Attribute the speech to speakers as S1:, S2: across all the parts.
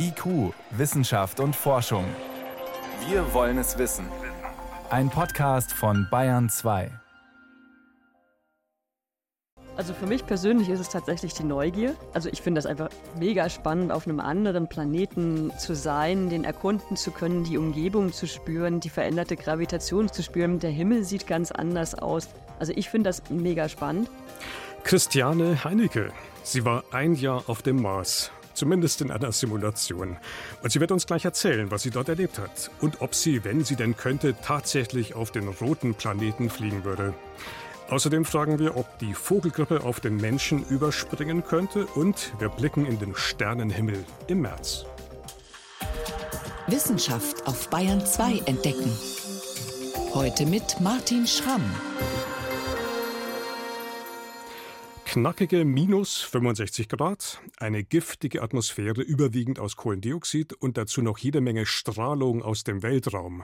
S1: IQ, Wissenschaft und Forschung. Wir wollen es wissen. Ein Podcast von Bayern 2.
S2: Also für mich persönlich ist es tatsächlich die Neugier. Also ich finde das einfach mega spannend, auf einem anderen Planeten zu sein, den erkunden zu können, die Umgebung zu spüren, die veränderte Gravitation zu spüren. Der Himmel sieht ganz anders aus. Also ich finde das mega spannend.
S3: Christiane Heinecke. Sie war ein Jahr auf dem Mars zumindest in einer Simulation. Und sie wird uns gleich erzählen, was sie dort erlebt hat und ob sie, wenn sie denn könnte, tatsächlich auf den roten Planeten fliegen würde. Außerdem fragen wir, ob die Vogelgrippe auf den Menschen überspringen könnte und wir blicken in den Sternenhimmel im März.
S4: Wissenschaft auf Bayern 2 entdecken. Heute mit Martin Schramm.
S3: Knackige minus 65 Grad, eine giftige Atmosphäre überwiegend aus Kohlendioxid und dazu noch jede Menge Strahlung aus dem Weltraum.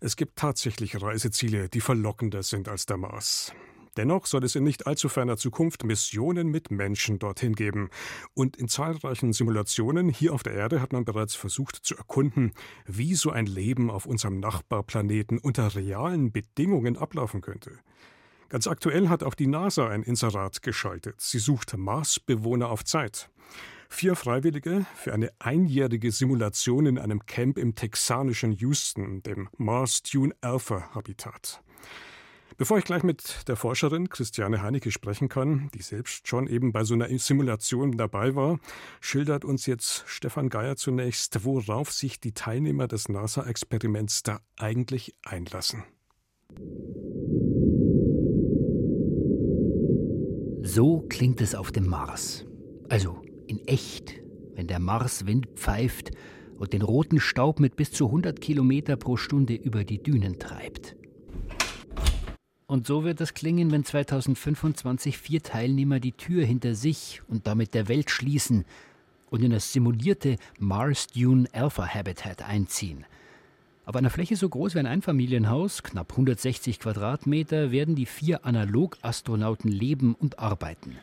S3: Es gibt tatsächlich Reiseziele, die verlockender sind als der Mars. Dennoch soll es in nicht allzu ferner Zukunft Missionen mit Menschen dorthin geben. Und in zahlreichen Simulationen hier auf der Erde hat man bereits versucht zu erkunden, wie so ein Leben auf unserem Nachbarplaneten unter realen Bedingungen ablaufen könnte. Ganz aktuell hat auch die NASA ein Inserat geschaltet. Sie sucht Marsbewohner auf Zeit. Vier Freiwillige für eine einjährige Simulation in einem Camp im texanischen Houston, dem Mars Dune Alpha Habitat. Bevor ich gleich mit der Forscherin Christiane Heinecke sprechen kann, die selbst schon eben bei so einer Simulation dabei war, schildert uns jetzt Stefan Geier zunächst, worauf sich die Teilnehmer des NASA-Experiments da eigentlich einlassen.
S5: So klingt es auf dem Mars. Also in echt, wenn der Marswind pfeift und den roten Staub mit bis zu 100 Kilometer pro Stunde über die Dünen treibt. Und so wird es klingen, wenn 2025 vier Teilnehmer die Tür hinter sich und damit der Welt schließen und in das simulierte Mars Dune Alpha Habitat einziehen. Auf einer Fläche so groß wie ein Einfamilienhaus, knapp 160 Quadratmeter, werden die vier Analog-Astronauten leben und arbeiten.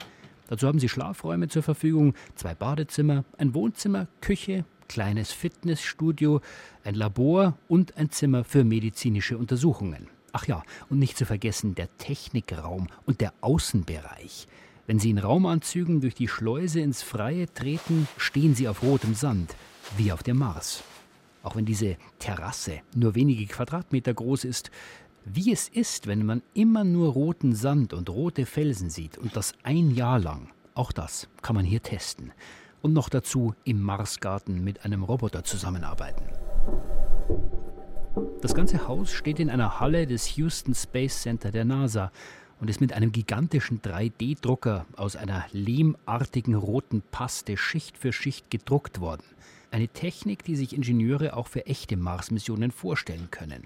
S5: Dazu haben sie Schlafräume zur Verfügung, zwei Badezimmer, ein Wohnzimmer, Küche, kleines Fitnessstudio, ein Labor und ein Zimmer für medizinische Untersuchungen. Ach ja, und nicht zu vergessen der Technikraum und der Außenbereich. Wenn Sie in Raumanzügen durch die Schleuse ins Freie treten, stehen Sie auf rotem Sand, wie auf dem Mars auch wenn diese Terrasse nur wenige Quadratmeter groß ist, wie es ist, wenn man immer nur roten Sand und rote Felsen sieht und das ein Jahr lang. Auch das kann man hier testen. Und noch dazu im Marsgarten mit einem Roboter zusammenarbeiten. Das ganze Haus steht in einer Halle des Houston Space Center der NASA und ist mit einem gigantischen 3D-Drucker aus einer lehmartigen roten Paste Schicht für Schicht gedruckt worden. Eine Technik, die sich Ingenieure auch für echte Mars-Missionen vorstellen können.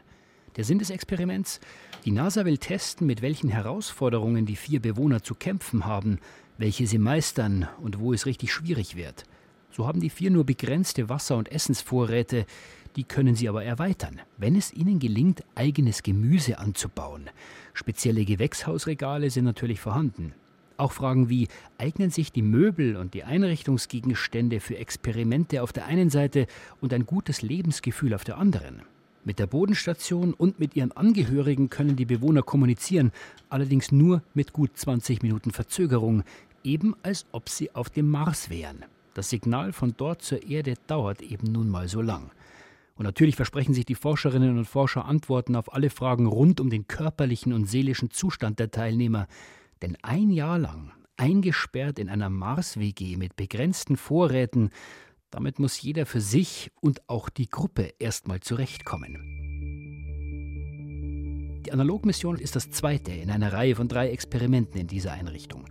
S5: Der Sinn des Experiments? Die NASA will testen, mit welchen Herausforderungen die vier Bewohner zu kämpfen haben, welche sie meistern und wo es richtig schwierig wird. So haben die vier nur begrenzte Wasser- und Essensvorräte, die können sie aber erweitern, wenn es ihnen gelingt, eigenes Gemüse anzubauen. Spezielle Gewächshausregale sind natürlich vorhanden. Auch Fragen wie, eignen sich die Möbel und die Einrichtungsgegenstände für Experimente auf der einen Seite und ein gutes Lebensgefühl auf der anderen? Mit der Bodenstation und mit ihren Angehörigen können die Bewohner kommunizieren, allerdings nur mit gut 20 Minuten Verzögerung, eben als ob sie auf dem Mars wären. Das Signal von dort zur Erde dauert eben nun mal so lang. Und natürlich versprechen sich die Forscherinnen und Forscher Antworten auf alle Fragen rund um den körperlichen und seelischen Zustand der Teilnehmer. Denn ein Jahr lang, eingesperrt in einer Mars-WG mit begrenzten Vorräten, damit muss jeder für sich und auch die Gruppe erstmal zurechtkommen. Die Analogmission ist das zweite in einer Reihe von drei Experimenten in dieser Einrichtung.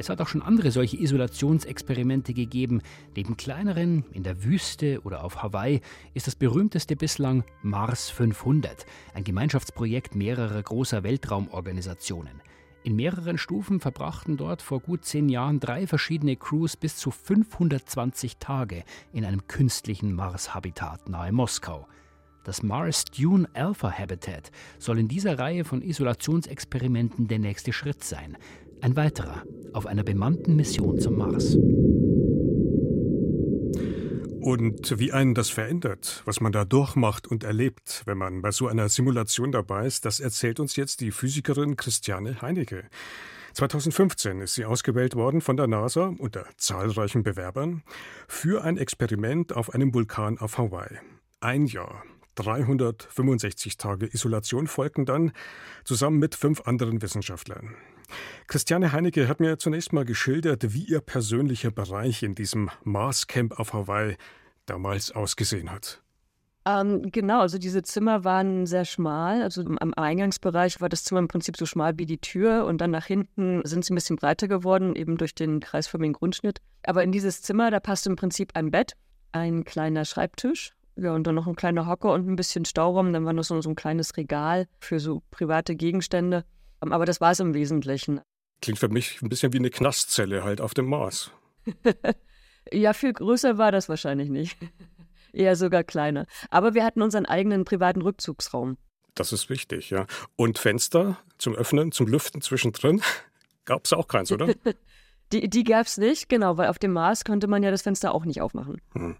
S5: Es hat auch schon andere solche Isolationsexperimente gegeben. Neben kleineren in der Wüste oder auf Hawaii ist das berühmteste bislang Mars 500, ein Gemeinschaftsprojekt mehrerer großer Weltraumorganisationen. In mehreren Stufen verbrachten dort vor gut zehn Jahren drei verschiedene Crews bis zu 520 Tage in einem künstlichen Mars-Habitat nahe Moskau. Das Mars Dune Alpha Habitat soll in dieser Reihe von Isolationsexperimenten der nächste Schritt sein. Ein weiterer auf einer bemannten Mission zum Mars.
S3: Und wie einen das verändert, was man da durchmacht und erlebt, wenn man bei so einer Simulation dabei ist, das erzählt uns jetzt die Physikerin Christiane Heinecke. 2015 ist sie ausgewählt worden von der NASA unter zahlreichen Bewerbern für ein Experiment auf einem Vulkan auf Hawaii. Ein Jahr, 365 Tage Isolation folgten dann, zusammen mit fünf anderen Wissenschaftlern. Christiane Heinecke hat mir zunächst mal geschildert, wie ihr persönlicher Bereich in diesem Mars-Camp auf Hawaii damals ausgesehen hat.
S2: Ähm, genau, also diese Zimmer waren sehr schmal. Also am Eingangsbereich war das Zimmer im Prinzip so schmal wie die Tür und dann nach hinten sind sie ein bisschen breiter geworden, eben durch den kreisförmigen Grundschnitt. Aber in dieses Zimmer, da passte im Prinzip ein Bett, ein kleiner Schreibtisch, ja, und dann noch ein kleiner Hocker und ein bisschen Stauraum. Dann war noch so, so ein kleines Regal für so private Gegenstände. Ähm, aber das war es im Wesentlichen.
S3: Klingt für mich ein bisschen wie eine Knastzelle halt auf dem Mars.
S2: ja, viel größer war das wahrscheinlich nicht. Eher sogar kleiner. Aber wir hatten unseren eigenen privaten Rückzugsraum.
S3: Das ist wichtig, ja. Und Fenster zum Öffnen, zum Lüften zwischendrin? Gab es auch keins, oder?
S2: Die die gab es nicht, genau, weil auf dem Mars konnte man ja das Fenster auch nicht aufmachen. Hm.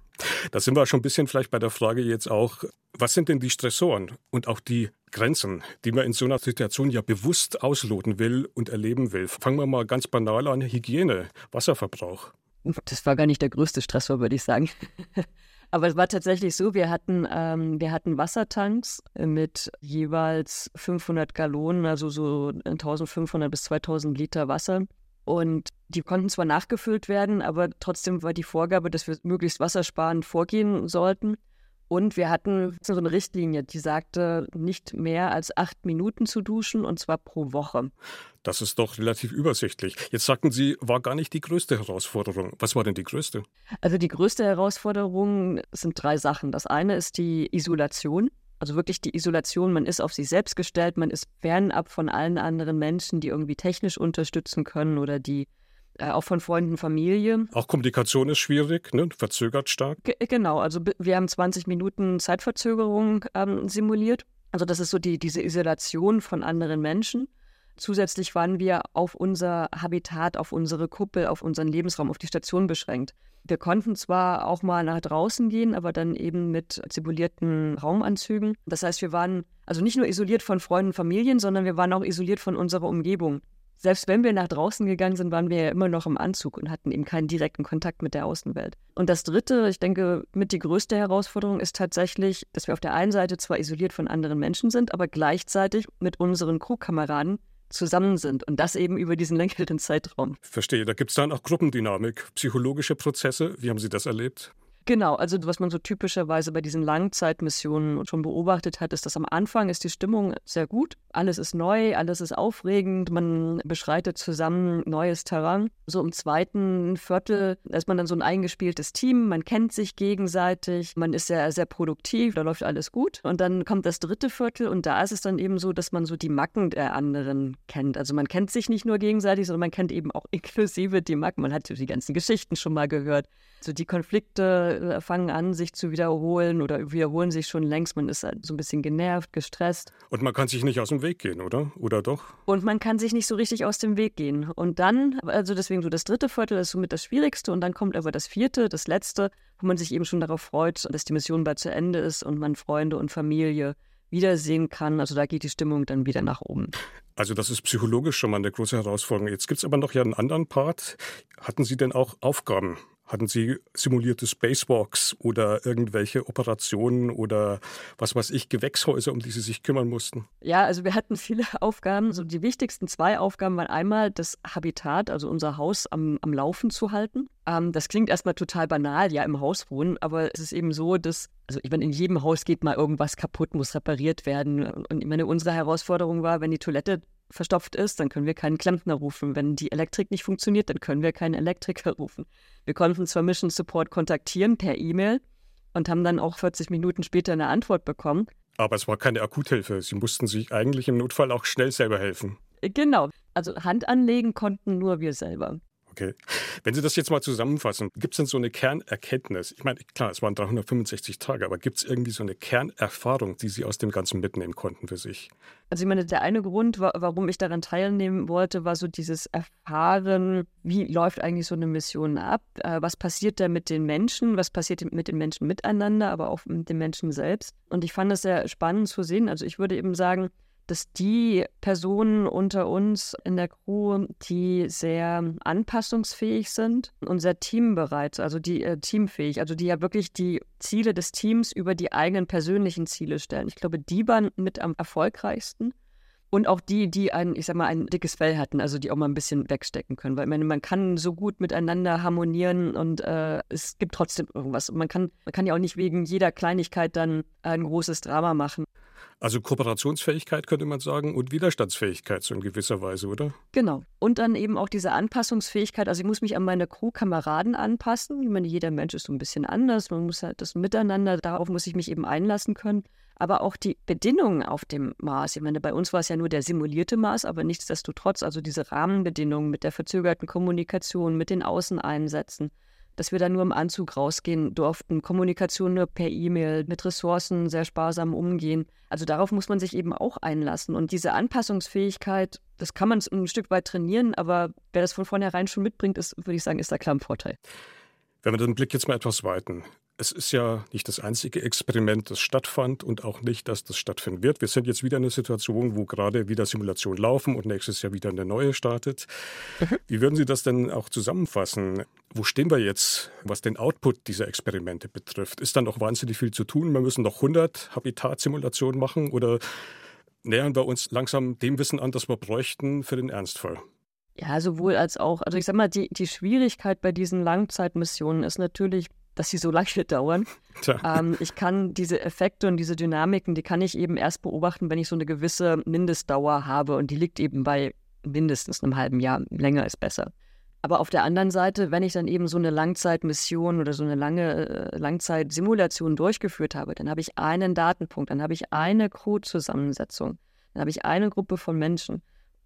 S3: Da sind wir schon ein bisschen vielleicht bei der Frage jetzt auch, was sind denn die Stressoren und auch die Grenzen, die man in so einer Situation ja bewusst ausloten will und erleben will? Fangen wir mal ganz banal an, Hygiene, Wasserverbrauch.
S2: Das war gar nicht der größte Stressor, würde ich sagen. Aber es war tatsächlich so, wir hatten, ähm, wir hatten Wassertanks mit jeweils 500 Gallonen, also so 1500 bis 2000 Liter Wasser. Und die konnten zwar nachgefüllt werden, aber trotzdem war die Vorgabe, dass wir möglichst wassersparend vorgehen sollten. Und wir hatten so eine Richtlinie, die sagte, nicht mehr als acht Minuten zu duschen und zwar pro Woche.
S3: Das ist doch relativ übersichtlich. Jetzt sagten Sie, war gar nicht die größte Herausforderung. Was war denn die größte?
S2: Also die größte Herausforderung sind drei Sachen. Das eine ist die Isolation. Also wirklich die Isolation, man ist auf sich selbst gestellt, man ist fernab von allen anderen Menschen, die irgendwie technisch unterstützen können oder die äh, auch von Freunden, Familie.
S3: Auch Kommunikation ist schwierig, ne? verzögert stark.
S2: G genau, also wir haben 20 Minuten Zeitverzögerung ähm, simuliert. Also das ist so die, diese Isolation von anderen Menschen. Zusätzlich waren wir auf unser Habitat, auf unsere Kuppel, auf unseren Lebensraum, auf die Station beschränkt. Wir konnten zwar auch mal nach draußen gehen, aber dann eben mit simulierten Raumanzügen. Das heißt, wir waren also nicht nur isoliert von Freunden, Familien, sondern wir waren auch isoliert von unserer Umgebung selbst wenn wir nach draußen gegangen sind, waren wir ja immer noch im Anzug und hatten eben keinen direkten Kontakt mit der Außenwelt. Und das Dritte, ich denke, mit die größte Herausforderung ist tatsächlich, dass wir auf der einen Seite zwar isoliert von anderen Menschen sind, aber gleichzeitig mit unseren Crewkameraden zusammen sind und das eben über diesen längeren Zeitraum.
S3: Verstehe, da gibt es dann auch Gruppendynamik, psychologische Prozesse. Wie haben Sie das erlebt?
S2: Genau, also was man so typischerweise bei diesen Langzeitmissionen schon beobachtet hat, ist, dass am Anfang ist die Stimmung sehr gut. Alles ist neu, alles ist aufregend, man beschreitet zusammen neues Terrain. So im zweiten Viertel ist man dann so ein eingespieltes Team, man kennt sich gegenseitig, man ist sehr, sehr produktiv, da läuft alles gut. Und dann kommt das dritte Viertel und da ist es dann eben so, dass man so die Macken der anderen kennt. Also man kennt sich nicht nur gegenseitig, sondern man kennt eben auch inklusive die Macken. Man hat die ganzen Geschichten schon mal gehört. So die Konflikte äh, fangen an, sich zu wiederholen oder wiederholen sich schon längst. Man ist halt so ein bisschen genervt, gestresst.
S3: Und man kann sich nicht aus dem Weg gehen, oder? Oder doch?
S2: Und man kann sich nicht so richtig aus dem Weg gehen. Und dann, also deswegen so das dritte Viertel ist somit das Schwierigste und dann kommt aber das vierte, das letzte, wo man sich eben schon darauf freut, dass die Mission bald zu Ende ist und man Freunde und Familie wiedersehen kann. Also da geht die Stimmung dann wieder nach oben.
S3: Also das ist psychologisch schon mal eine große Herausforderung. Jetzt gibt es aber noch ja einen anderen Part. Hatten Sie denn auch Aufgaben hatten Sie simulierte Spacewalks oder irgendwelche Operationen oder was weiß ich, Gewächshäuser, um die Sie sich kümmern mussten?
S2: Ja, also wir hatten viele Aufgaben. So die wichtigsten zwei Aufgaben waren einmal das Habitat, also unser Haus am, am Laufen zu halten. Ähm, das klingt erstmal total banal, ja, im Haus wohnen, aber es ist eben so, dass, also ich meine, in jedem Haus geht mal irgendwas kaputt, muss repariert werden. Und ich meine, unsere Herausforderung war, wenn die Toilette verstopft ist, dann können wir keinen Klempner rufen. Wenn die Elektrik nicht funktioniert, dann können wir keinen Elektriker rufen. Wir konnten zwar Mission Support kontaktieren per E-Mail und haben dann auch 40 Minuten später eine Antwort bekommen.
S3: Aber es war keine Akuthilfe. Sie mussten sich eigentlich im Notfall auch schnell selber helfen.
S2: Genau. Also Hand anlegen konnten nur wir selber.
S3: Okay. Wenn Sie das jetzt mal zusammenfassen, gibt es denn so eine Kernerkenntnis? Ich meine, klar, es waren 365 Tage, aber gibt es irgendwie so eine Kernerfahrung, die Sie aus dem Ganzen mitnehmen konnten für sich?
S2: Also ich meine, der eine Grund, warum ich daran teilnehmen wollte, war so dieses Erfahren, wie läuft eigentlich so eine Mission ab? Äh, was passiert da mit den Menschen? Was passiert mit den Menschen miteinander, aber auch mit den Menschen selbst? Und ich fand es sehr spannend zu sehen. Also ich würde eben sagen, dass die Personen unter uns in der Crew, die sehr anpassungsfähig sind und sehr teambereit, also die äh, teamfähig, also die ja wirklich die Ziele des Teams über die eigenen persönlichen Ziele stellen. Ich glaube, die waren mit am erfolgreichsten. Und auch die, die ein, ich sag mal, ein dickes Fell hatten, also die auch mal ein bisschen wegstecken können. Weil ich meine, man kann so gut miteinander harmonieren und äh, es gibt trotzdem irgendwas. Und man kann, man kann ja auch nicht wegen jeder Kleinigkeit dann ein großes Drama machen.
S3: Also Kooperationsfähigkeit könnte man sagen und Widerstandsfähigkeit so in gewisser Weise, oder?
S2: Genau. Und dann eben auch diese Anpassungsfähigkeit. Also ich muss mich an meine Crew-Kameraden anpassen. Ich meine, jeder Mensch ist so ein bisschen anders. Man muss halt das Miteinander, darauf muss ich mich eben einlassen können. Aber auch die Bedingungen auf dem Mars. Ich meine, bei uns war es ja nur der simulierte Mars, aber nichtsdestotrotz, also diese Rahmenbedingungen mit der verzögerten Kommunikation, mit den Außeneinsätzen dass wir da nur im Anzug rausgehen durften, Kommunikation nur per E-Mail, mit Ressourcen sehr sparsam umgehen. Also darauf muss man sich eben auch einlassen. Und diese Anpassungsfähigkeit, das kann man ein Stück weit trainieren, aber wer das von vornherein schon mitbringt, ist, würde ich sagen, ist da klar ein Vorteil.
S3: Wenn wir den Blick jetzt mal etwas weiten. Es ist ja nicht das einzige Experiment, das stattfand und auch nicht, dass das stattfinden wird. Wir sind jetzt wieder in einer Situation, wo gerade wieder Simulationen laufen und nächstes Jahr wieder eine neue startet. Mhm. Wie würden Sie das denn auch zusammenfassen? Wo stehen wir jetzt, was den Output dieser Experimente betrifft? Ist da noch wahnsinnig viel zu tun? Wir müssen noch 100 Habitatsimulationen machen oder nähern wir uns langsam dem Wissen an, das wir bräuchten für den Ernstfall?
S2: Ja, sowohl als auch. Also ich sag mal, die, die Schwierigkeit bei diesen Langzeitmissionen ist natürlich dass sie so lange dauern. Ähm, ich kann diese Effekte und diese Dynamiken, die kann ich eben erst beobachten, wenn ich so eine gewisse Mindestdauer habe und die liegt eben bei mindestens einem halben Jahr. Länger ist besser. Aber auf der anderen Seite, wenn ich dann eben so eine Langzeitmission oder so eine lange äh, Langzeitsimulation durchgeführt habe, dann habe ich einen Datenpunkt, dann habe ich eine Crew-Zusammensetzung, dann habe ich eine Gruppe von Menschen.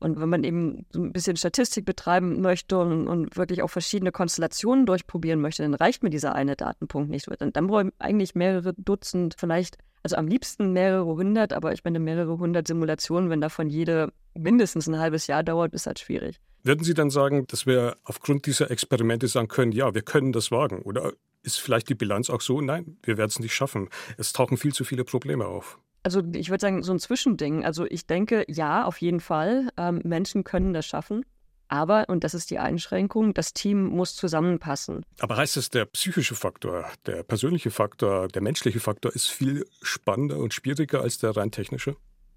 S2: Und wenn man eben so ein bisschen Statistik betreiben möchte und, und, wirklich auch verschiedene Konstellationen durchprobieren möchte, dann reicht mir dieser eine Datenpunkt nicht. Dann, dann brauche ich eigentlich mehrere Dutzend, vielleicht, also am liebsten mehrere hundert, aber ich meine, mehrere hundert Simulationen, wenn davon jede mindestens ein halbes Jahr dauert, ist halt schwierig.
S3: Würden Sie dann sagen, dass wir aufgrund dieser Experimente sagen können, ja, wir können das wagen? Oder ist vielleicht die Bilanz auch so, nein, wir werden es nicht schaffen. Es tauchen viel zu viele Probleme auf.
S2: Also ich würde sagen, so ein Zwischending. Also ich denke, ja, auf jeden Fall. Ähm, Menschen können das schaffen. Aber, und das ist die Einschränkung, das Team muss zusammenpassen.
S3: Aber heißt es, der psychische Faktor, der persönliche Faktor, der menschliche Faktor ist viel spannender und schwieriger als der rein technische?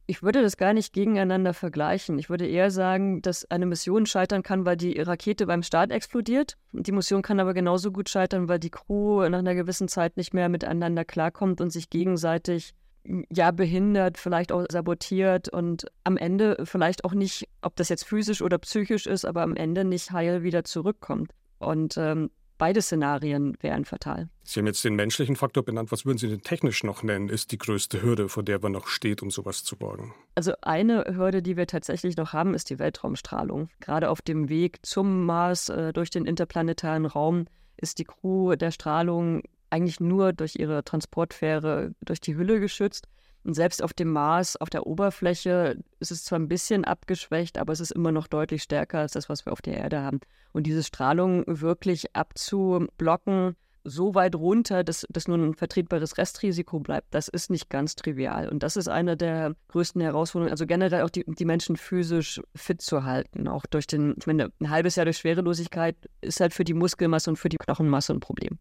S2: Ich würde das gar nicht gegeneinander vergleichen. Ich würde eher sagen, dass eine Mission scheitern kann, weil die Rakete beim Start explodiert. Die Mission kann aber genauso gut scheitern, weil die Crew nach einer gewissen Zeit nicht mehr miteinander klarkommt und sich gegenseitig ja behindert, vielleicht auch sabotiert und am Ende vielleicht auch nicht, ob das jetzt physisch oder psychisch ist, aber am Ende nicht heil wieder zurückkommt. Und ähm, beide Szenarien wären fatal.
S3: Sie haben jetzt den menschlichen Faktor benannt. Was würden Sie den technisch noch nennen, ist die größte Hürde, vor der man noch steht, um sowas zu wagen?
S2: Also eine Hürde, die wir tatsächlich noch haben, ist die Weltraumstrahlung. Gerade auf dem Weg zum Mars äh, durch den interplanetaren Raum ist die Crew der Strahlung eigentlich nur durch ihre Transportfähre durch die Hülle geschützt. Und selbst auf dem Mars, auf der Oberfläche, ist es zwar ein bisschen abgeschwächt, aber es ist immer noch deutlich stärker als das, was wir auf der Erde haben. Und diese Strahlung wirklich abzublocken, so weit runter, dass, dass nur ein vertretbares Restrisiko bleibt, das ist nicht ganz trivial. Und das ist eine der größten Herausforderungen, also generell auch die, die Menschen physisch fit zu halten. Auch durch den, ich meine, ein halbes Jahr durch Schwerelosigkeit ist halt für die Muskelmasse und für die Knochenmasse ein Problem.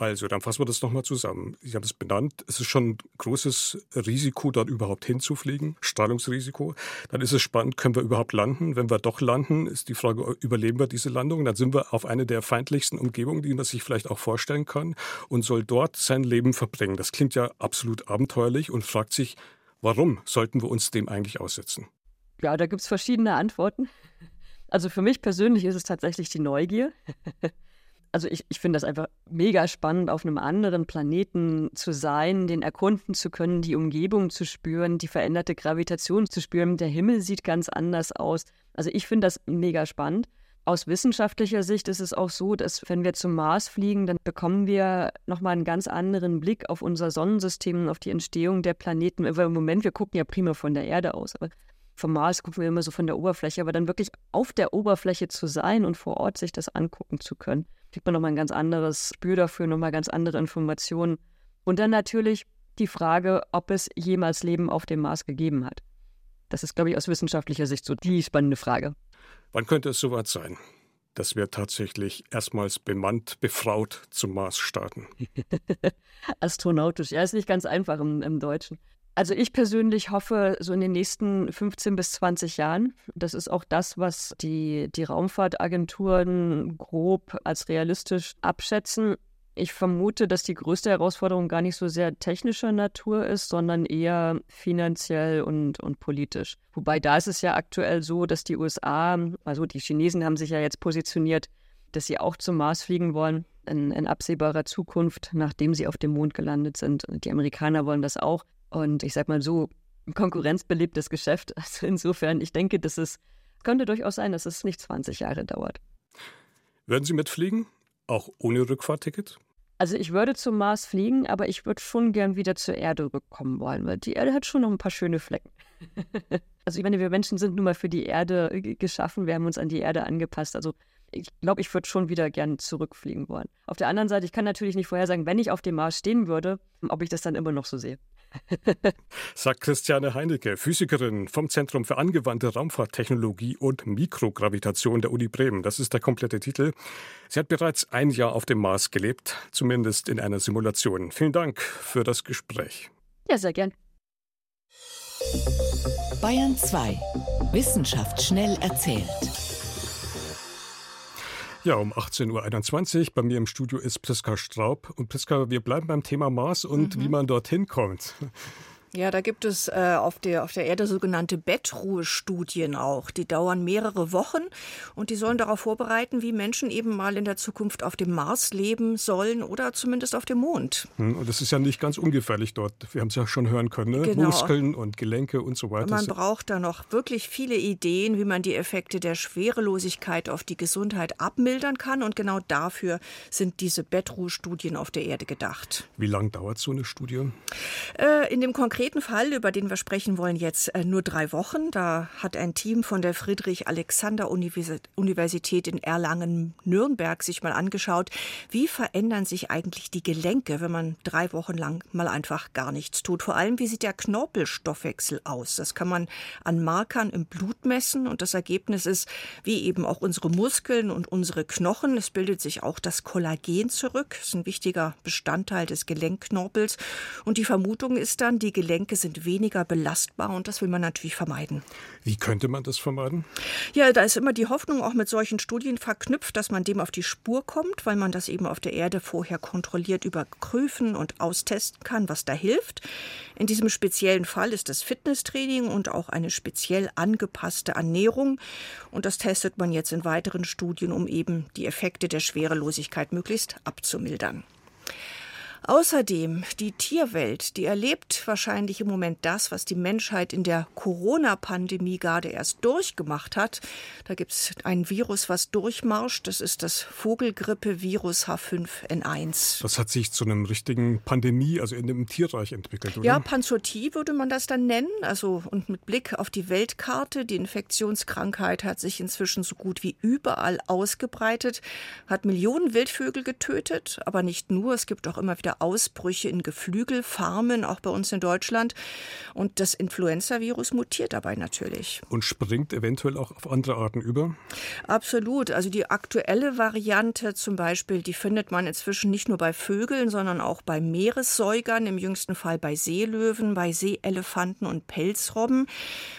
S3: Also, dann fassen wir das nochmal zusammen. Sie haben es benannt. Es ist schon ein großes Risiko, dort überhaupt hinzufliegen. Strahlungsrisiko. Dann ist es spannend, können wir überhaupt landen? Wenn wir doch landen, ist die Frage, überleben wir diese Landung? Dann sind wir auf eine der feindlichsten Umgebungen, die man sich vielleicht auch vorstellen kann und soll dort sein Leben verbringen. Das klingt ja absolut abenteuerlich und fragt sich, warum sollten wir uns dem eigentlich aussetzen?
S2: Ja, da gibt es verschiedene Antworten. Also für mich persönlich ist es tatsächlich die Neugier. Also ich, ich finde das einfach mega spannend, auf einem anderen Planeten zu sein, den erkunden zu können, die Umgebung zu spüren, die veränderte Gravitation zu spüren. Der Himmel sieht ganz anders aus. Also ich finde das mega spannend. Aus wissenschaftlicher Sicht ist es auch so, dass wenn wir zum Mars fliegen, dann bekommen wir nochmal einen ganz anderen Blick auf unser Sonnensystem und auf die Entstehung der Planeten. Weil Im Moment, wir gucken ja prima von der Erde aus, aber vom Mars gucken wir immer so von der Oberfläche, aber dann wirklich auf der Oberfläche zu sein und vor Ort sich das angucken zu können, kriegt man nochmal ein ganz anderes Spür dafür, nochmal ganz andere Informationen. Und dann natürlich die Frage, ob es jemals Leben auf dem Mars gegeben hat. Das ist, glaube ich, aus wissenschaftlicher Sicht so die spannende Frage.
S3: Wann könnte es soweit sein, dass wir tatsächlich erstmals bemannt, befraut zum Mars starten?
S2: Astronautisch, ja, ist nicht ganz einfach im, im Deutschen. Also ich persönlich hoffe, so in den nächsten 15 bis 20 Jahren, das ist auch das, was die, die Raumfahrtagenturen grob als realistisch abschätzen, ich vermute, dass die größte Herausforderung gar nicht so sehr technischer Natur ist, sondern eher finanziell und, und politisch. Wobei da ist es ja aktuell so, dass die USA, also die Chinesen haben sich ja jetzt positioniert, dass sie auch zum Mars fliegen wollen in, in absehbarer Zukunft, nachdem sie auf dem Mond gelandet sind. Die Amerikaner wollen das auch. Und ich sag mal so, konkurrenzbelebtes Geschäft. Also insofern, ich denke, dass es könnte durchaus sein, dass es nicht 20 Jahre dauert.
S3: Würden Sie mitfliegen? Auch ohne Rückfahrticket?
S2: Also ich würde zum Mars fliegen, aber ich würde schon gern wieder zur Erde rückkommen wollen, weil die Erde hat schon noch ein paar schöne Flecken. also ich meine, wir Menschen sind nun mal für die Erde geschaffen, wir haben uns an die Erde angepasst. Also ich glaube, ich würde schon wieder gern zurückfliegen wollen. Auf der anderen Seite, ich kann natürlich nicht vorhersagen, wenn ich auf dem Mars stehen würde, ob ich das dann immer noch so sehe.
S3: Sagt Christiane Heinecke, Physikerin vom Zentrum für angewandte Raumfahrttechnologie und Mikrogravitation der Uni Bremen. Das ist der komplette Titel. Sie hat bereits ein Jahr auf dem Mars gelebt, zumindest in einer Simulation. Vielen Dank für das Gespräch.
S2: Ja, sehr gern.
S4: Bayern 2. Wissenschaft schnell erzählt.
S3: Ja, um 18.21 Uhr bei mir im Studio ist Priska Straub. Und Priska, wir bleiben beim Thema Mars und mhm. wie man dorthin kommt.
S6: Ja, da gibt es äh, auf, der, auf der Erde sogenannte Bettruhestudien auch. Die dauern mehrere Wochen und die sollen darauf vorbereiten, wie Menschen eben mal in der Zukunft auf dem Mars leben sollen oder zumindest auf dem Mond.
S3: Hm, und das ist ja nicht ganz ungefährlich dort. Wir haben es ja schon hören können, ne? genau. Muskeln und Gelenke und so weiter.
S6: Man braucht da noch wirklich viele Ideen, wie man die Effekte der Schwerelosigkeit auf die Gesundheit abmildern kann. Und genau dafür sind diese Bettruhestudien auf der Erde gedacht.
S3: Wie lange dauert so eine Studie?
S6: Äh, in dem konkreten konkreten Fall, über den wir sprechen wollen, jetzt äh, nur drei Wochen. Da hat ein Team von der Friedrich-Alexander-Universität in Erlangen-Nürnberg sich mal angeschaut, wie verändern sich eigentlich die Gelenke, wenn man drei Wochen lang mal einfach gar nichts tut. Vor allem, wie sieht der Knorpelstoffwechsel aus? Das kann man an Markern im Blut messen und das Ergebnis ist, wie eben auch unsere Muskeln und unsere Knochen. Es bildet sich auch das Kollagen zurück. Das ist ein wichtiger Bestandteil des Gelenkknorpels. Und die Vermutung ist dann, die Gelenke Gelenke sind weniger belastbar und das will man natürlich vermeiden.
S3: Wie könnte man das vermeiden?
S6: Ja, da ist immer die Hoffnung auch mit solchen Studien verknüpft, dass man dem auf die Spur kommt, weil man das eben auf der Erde vorher kontrolliert überprüfen und austesten kann, was da hilft. In diesem speziellen Fall ist das Fitnesstraining und auch eine speziell angepasste Ernährung. Und das testet man jetzt in weiteren Studien, um eben die Effekte der Schwerelosigkeit möglichst abzumildern. Außerdem die Tierwelt, die erlebt wahrscheinlich im Moment das, was die Menschheit in der Corona-Pandemie gerade erst durchgemacht hat. Da gibt es ein Virus, was durchmarscht. Das ist das Vogelgrippe-Virus H5N1.
S3: Das hat sich zu einem richtigen Pandemie, also in dem Tierreich entwickelt, oder?
S6: Ja, Panzotie würde man das dann nennen. Also und mit Blick auf die Weltkarte, die Infektionskrankheit hat sich inzwischen so gut wie überall ausgebreitet, hat Millionen Wildvögel getötet, aber nicht nur. Es gibt auch immer wieder wieder Ausbrüche in Geflügelfarmen, auch bei uns in Deutschland. Und das Influenza-Virus mutiert dabei natürlich.
S3: Und springt eventuell auch auf andere Arten über?
S6: Absolut. Also die aktuelle Variante zum Beispiel, die findet man inzwischen nicht nur bei Vögeln, sondern auch bei Meeressäugern, im jüngsten Fall bei Seelöwen, bei Seeelefanten und Pelzrobben.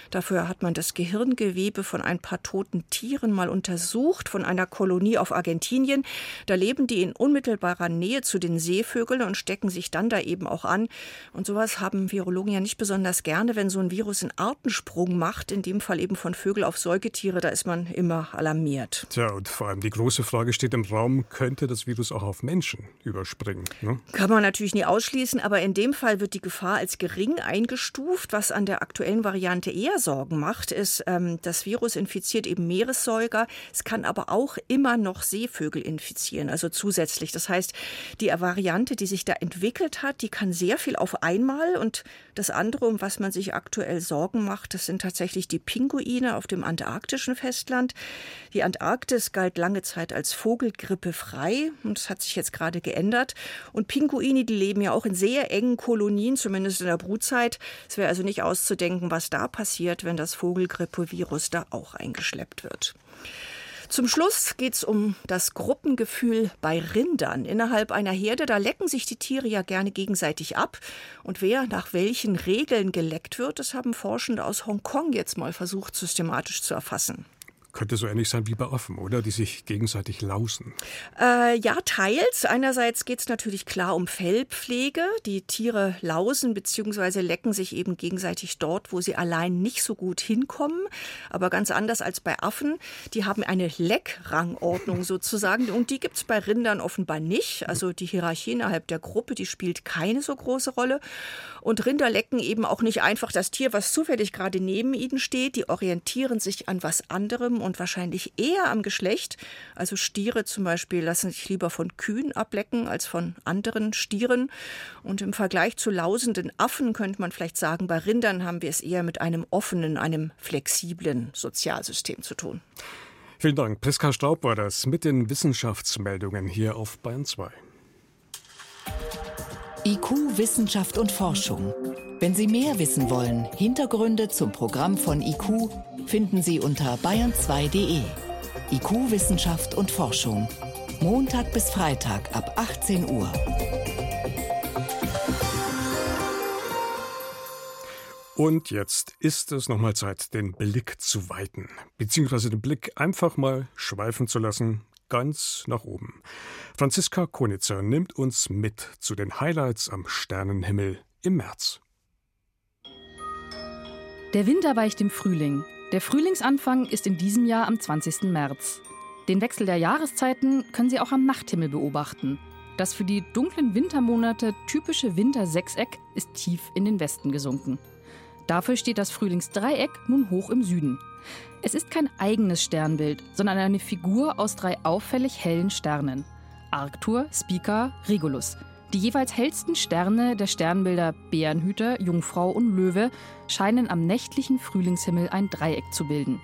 S6: Dafür hat man das Gehirngewebe von ein paar toten Tieren mal untersucht, von einer Kolonie auf Argentinien. Da leben die in unmittelbarer Nähe zu den Seevögeln Zelle und stecken sich dann da eben auch an. Und sowas haben Virologen ja nicht besonders gerne, wenn so ein Virus einen Artensprung macht, in dem Fall eben von Vögel auf Säugetiere, da ist man immer alarmiert.
S3: Tja, und vor allem die große Frage steht im Raum, könnte das Virus auch auf Menschen überspringen? Ne?
S6: Kann man natürlich nie ausschließen, aber in dem Fall wird die Gefahr als gering eingestuft. Was an der aktuellen Variante eher Sorgen macht, ist, ähm, das Virus infiziert eben Meeressäuger. Es kann aber auch immer noch Seevögel infizieren, also zusätzlich. Das heißt, die Variante, die sich da entwickelt hat, die kann sehr viel auf einmal. Und das andere, um was man sich aktuell Sorgen macht, das sind tatsächlich die Pinguine auf dem antarktischen Festland. Die Antarktis galt lange Zeit als Vogelgrippe frei und das hat sich jetzt gerade geändert. Und Pinguine, die leben ja auch in sehr engen Kolonien, zumindest in der Brutzeit. Es wäre also nicht auszudenken, was da passiert, wenn das Vogelgrippevirus da auch eingeschleppt wird. Zum Schluss geht es um das Gruppengefühl bei Rindern. Innerhalb einer Herde, da lecken sich die Tiere ja gerne gegenseitig ab. Und wer nach welchen Regeln geleckt wird, das haben Forschende aus Hongkong jetzt mal versucht, systematisch zu erfassen.
S3: Könnte so ähnlich sein wie bei Affen, oder? Die sich gegenseitig lausen.
S6: Äh, ja, teils. Einerseits geht es natürlich klar um Fellpflege. Die Tiere lausen bzw. lecken sich eben gegenseitig dort, wo sie allein nicht so gut hinkommen. Aber ganz anders als bei Affen. Die haben eine Leckrangordnung sozusagen. Und die gibt es bei Rindern offenbar nicht. Also die Hierarchie innerhalb der Gruppe, die spielt keine so große Rolle. Und Rinder lecken eben auch nicht einfach das Tier, was zufällig gerade neben ihnen steht. Die orientieren sich an was anderem und wahrscheinlich eher am Geschlecht. Also Stiere zum Beispiel lassen sich lieber von Kühen ablecken als von anderen Stieren. Und im Vergleich zu lausenden Affen könnte man vielleicht sagen, bei Rindern haben wir es eher mit einem offenen, einem flexiblen Sozialsystem zu tun.
S3: Vielen Dank. Priska Straub war das mit den Wissenschaftsmeldungen hier auf Bayern 2.
S4: IQ, Wissenschaft und Forschung. Wenn Sie mehr wissen wollen, Hintergründe zum Programm von IQ finden Sie unter bayern2.de. IQ, Wissenschaft und Forschung. Montag bis Freitag ab 18 Uhr.
S3: Und jetzt ist es nochmal Zeit, den Blick zu weiten, beziehungsweise den Blick einfach mal schweifen zu lassen ganz nach oben. Franziska Konitzer nimmt uns mit zu den Highlights am Sternenhimmel im März.
S7: Der Winter weicht dem Frühling. Der Frühlingsanfang ist in diesem Jahr am 20. März. Den Wechsel der Jahreszeiten können Sie auch am Nachthimmel beobachten. Das für die dunklen Wintermonate typische Wintersechseck ist tief in den Westen gesunken. Dafür steht das Frühlingsdreieck nun hoch im Süden. Es ist kein eigenes Sternbild, sondern eine Figur aus drei auffällig hellen Sternen. Arctur, Spica, Regulus. Die jeweils hellsten Sterne der Sternbilder Bärenhüter, Jungfrau und Löwe scheinen am nächtlichen Frühlingshimmel ein Dreieck zu bilden.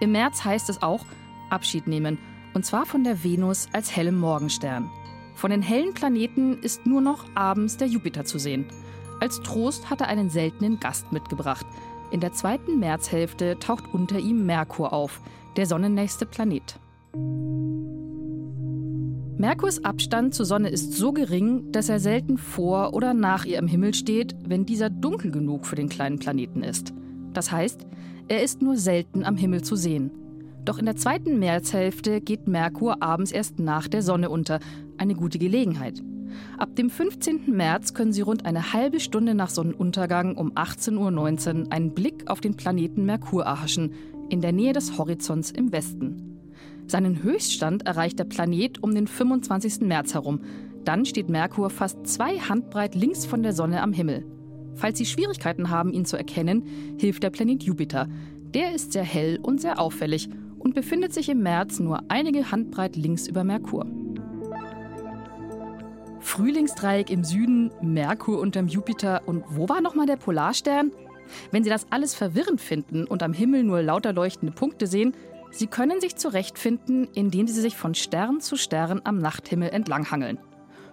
S7: Im März heißt es auch Abschied nehmen, und zwar von der Venus als hellem Morgenstern. Von den hellen Planeten ist nur noch abends der Jupiter zu sehen. Als Trost hat er einen seltenen Gast mitgebracht, in der zweiten Märzhälfte taucht unter ihm Merkur auf, der sonnennächste Planet. Merkurs Abstand zur Sonne ist so gering, dass er selten vor oder nach ihr am Himmel steht, wenn dieser dunkel genug für den kleinen Planeten ist. Das heißt, er ist nur selten am Himmel zu sehen. Doch in der zweiten Märzhälfte geht Merkur abends erst nach der Sonne unter, eine gute Gelegenheit. Ab dem 15. März können Sie rund eine halbe Stunde nach Sonnenuntergang um 18.19 Uhr einen Blick auf den Planeten Merkur erhaschen, in der Nähe des Horizonts im Westen. Seinen Höchststand erreicht der Planet um den 25. März herum. Dann steht Merkur fast zwei Handbreit links von der Sonne am Himmel. Falls Sie Schwierigkeiten haben, ihn zu erkennen, hilft der Planet Jupiter. Der ist sehr hell und sehr auffällig und befindet sich im März nur einige Handbreit links über Merkur. Frühlingsdreieck im Süden, Merkur unterm Jupiter und wo war nochmal der Polarstern? Wenn Sie das alles verwirrend finden und am Himmel nur lauter leuchtende Punkte sehen, Sie können sich zurechtfinden, indem Sie sich von Stern zu Stern am Nachthimmel entlanghangeln.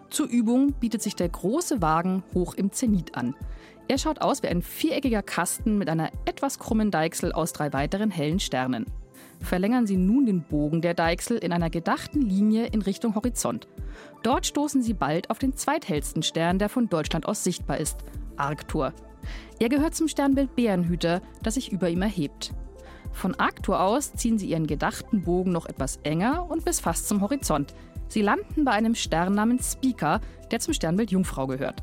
S7: Zur Übung bietet sich der große Wagen hoch im Zenit an. Er schaut aus wie ein viereckiger Kasten mit einer etwas krummen Deichsel aus drei weiteren hellen Sternen. Verlängern Sie nun den Bogen der Deichsel in einer gedachten Linie in Richtung Horizont. Dort stoßen Sie bald auf den zweithellsten Stern, der von Deutschland aus sichtbar ist, Arctur. Er gehört zum Sternbild Bärenhüter, das sich über ihm erhebt. Von Arctur aus ziehen Sie Ihren gedachten Bogen noch etwas enger und bis fast zum Horizont. Sie landen bei einem Stern namens Spica, der zum Sternbild Jungfrau gehört.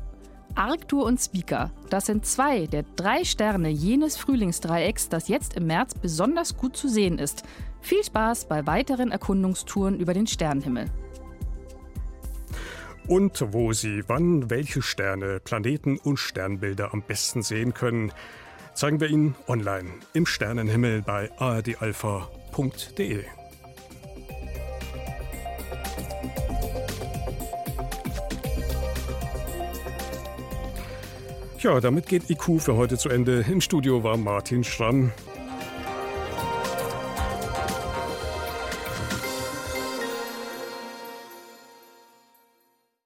S7: Arctur und Spica, das sind zwei der drei Sterne jenes Frühlingsdreiecks, das jetzt im März besonders gut zu sehen ist. Viel Spaß bei weiteren Erkundungstouren über den Sternenhimmel.
S3: Und wo Sie wann welche Sterne, Planeten und Sternbilder am besten sehen können, zeigen wir Ihnen online im Sternenhimmel bei ardalpha.de. Ja, damit geht IQ für heute zu Ende. Im Studio war Martin Schramm.